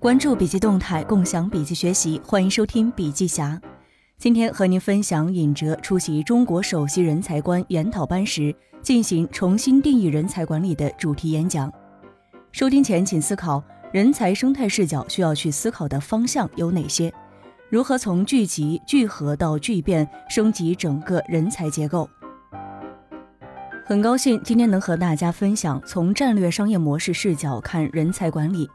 关注笔记动态，共享笔记学习，欢迎收听笔记侠。今天和您分享尹哲出席中国首席人才观研讨班时进行重新定义人才管理的主题演讲。收听前请思考人才生态视角需要去思考的方向有哪些？如何从聚集、聚合到聚变，升级整个人才结构？很高兴今天能和大家分享从战略商业模式视角看人才管理。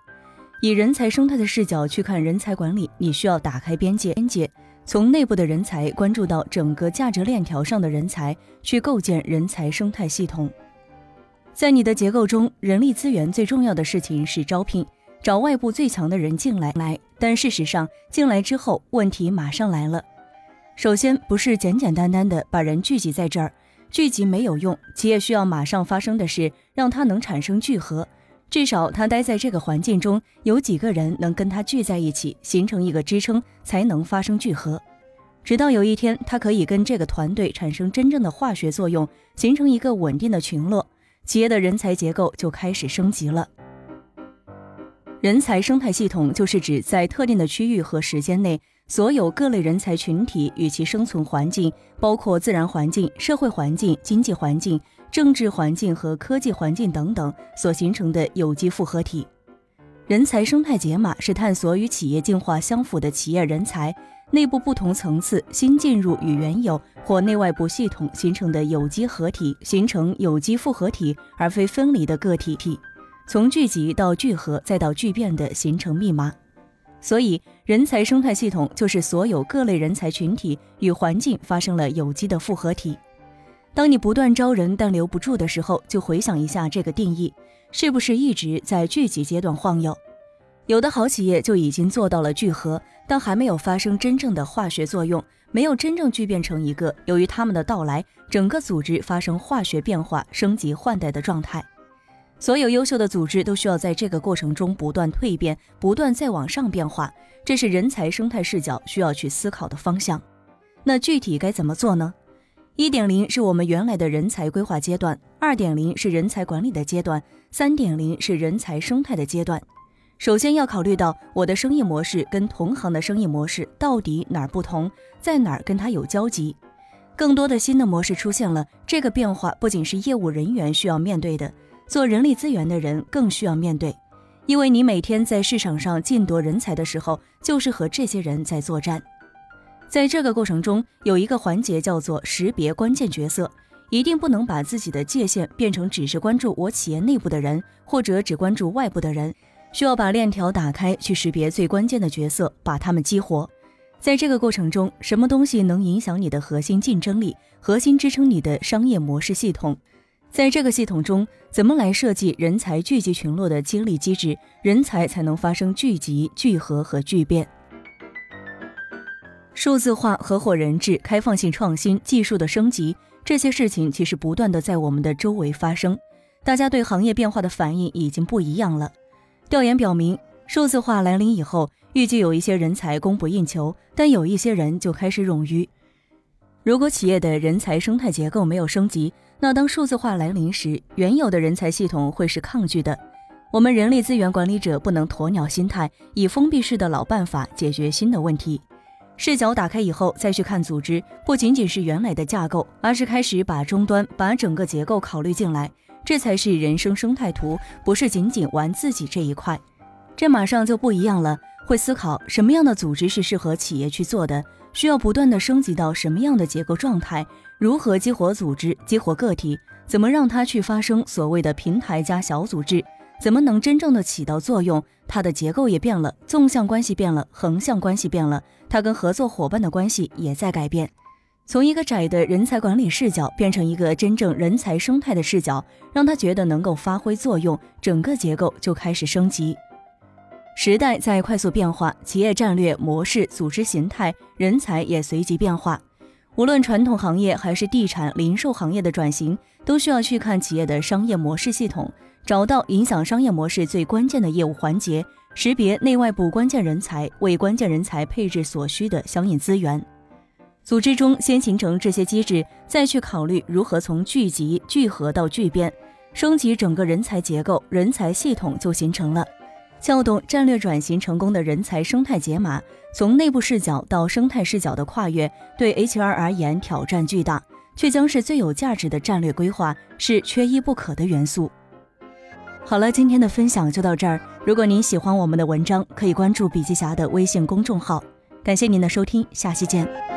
以人才生态的视角去看人才管理，你需要打开边界，边界从内部的人才关注到整个价值链条上的人才，去构建人才生态系统。在你的结构中，人力资源最重要的事情是招聘，找外部最强的人进来。来，但事实上进来之后，问题马上来了。首先，不是简简单单的把人聚集在这儿，聚集没有用。企业需要马上发生的是，让它能产生聚合。至少他待在这个环境中，有几个人能跟他聚在一起，形成一个支撑，才能发生聚合。直到有一天，他可以跟这个团队产生真正的化学作用，形成一个稳定的群落，企业的人才结构就开始升级了。人才生态系统就是指在特定的区域和时间内，所有各类人才群体与其生存环境，包括自然环境、社会环境、经济环境。政治环境和科技环境等等所形成的有机复合体，人才生态解码是探索与企业进化相符的企业人才内部不同层次新进入与原有或内外部系统形成的有机合体，形成有机复合体而非分离的个体体，从聚集到聚合再到聚变的形成密码。所以，人才生态系统就是所有各类人才群体与环境发生了有机的复合体。当你不断招人但留不住的时候，就回想一下这个定义，是不是一直在聚集阶段晃悠？有的好企业就已经做到了聚合，但还没有发生真正的化学作用，没有真正聚变成一个由于他们的到来，整个组织发生化学变化、升级换代的状态。所有优秀的组织都需要在这个过程中不断蜕变，不断再往上变化，这是人才生态视角需要去思考的方向。那具体该怎么做呢？一点零是我们原来的人才规划阶段，二点零是人才管理的阶段，三点零是人才生态的阶段。首先要考虑到我的生意模式跟同行的生意模式到底哪儿不同，在哪儿跟它有交集。更多的新的模式出现了，这个变化不仅是业务人员需要面对的，做人力资源的人更需要面对，因为你每天在市场上竞夺人才的时候，就是和这些人在作战。在这个过程中，有一个环节叫做识别关键角色，一定不能把自己的界限变成只是关注我企业内部的人，或者只关注外部的人，需要把链条打开，去识别最关键的角色，把他们激活。在这个过程中，什么东西能影响你的核心竞争力，核心支撑你的商业模式系统？在这个系统中，怎么来设计人才聚集群落的激励机制，人才才能发生聚集、聚合和聚变？数字化、合伙人制、开放性创新、技术的升级，这些事情其实不断的在我们的周围发生。大家对行业变化的反应已经不一样了。调研表明，数字化来临以后，预计有一些人才供不应求，但有一些人就开始冗余。如果企业的人才生态结构没有升级，那当数字化来临时，原有的人才系统会是抗拒的。我们人力资源管理者不能鸵鸟心态，以封闭式的老办法解决新的问题。视角打开以后，再去看组织，不仅仅是原来的架构，而是开始把终端、把整个结构考虑进来，这才是人生生态图，不是仅仅玩自己这一块。这马上就不一样了，会思考什么样的组织是适合企业去做的，需要不断的升级到什么样的结构状态，如何激活组织、激活个体，怎么让它去发生所谓的平台加小组织。怎么能真正的起到作用？它的结构也变了，纵向关系变了，横向关系变了，它跟合作伙伴的关系也在改变。从一个窄的人才管理视角变成一个真正人才生态的视角，让他觉得能够发挥作用，整个结构就开始升级。时代在快速变化，企业战略模式、组织形态、人才也随即变化。无论传统行业还是地产、零售行业的转型，都需要去看企业的商业模式系统。找到影响商业模式最关键的业务环节，识别内外部关键人才，为关键人才配置所需的相应资源。组织中先形成这些机制，再去考虑如何从聚集、聚合到聚变，升级整个人才结构，人才系统就形成了。撬动战略转型成功的人才生态解码，从内部视角到生态视角的跨越，对 HR 而言挑战巨大，却将是最有价值的战略规划，是缺一不可的元素。好了，今天的分享就到这儿。如果您喜欢我们的文章，可以关注笔记侠的微信公众号。感谢您的收听，下期见。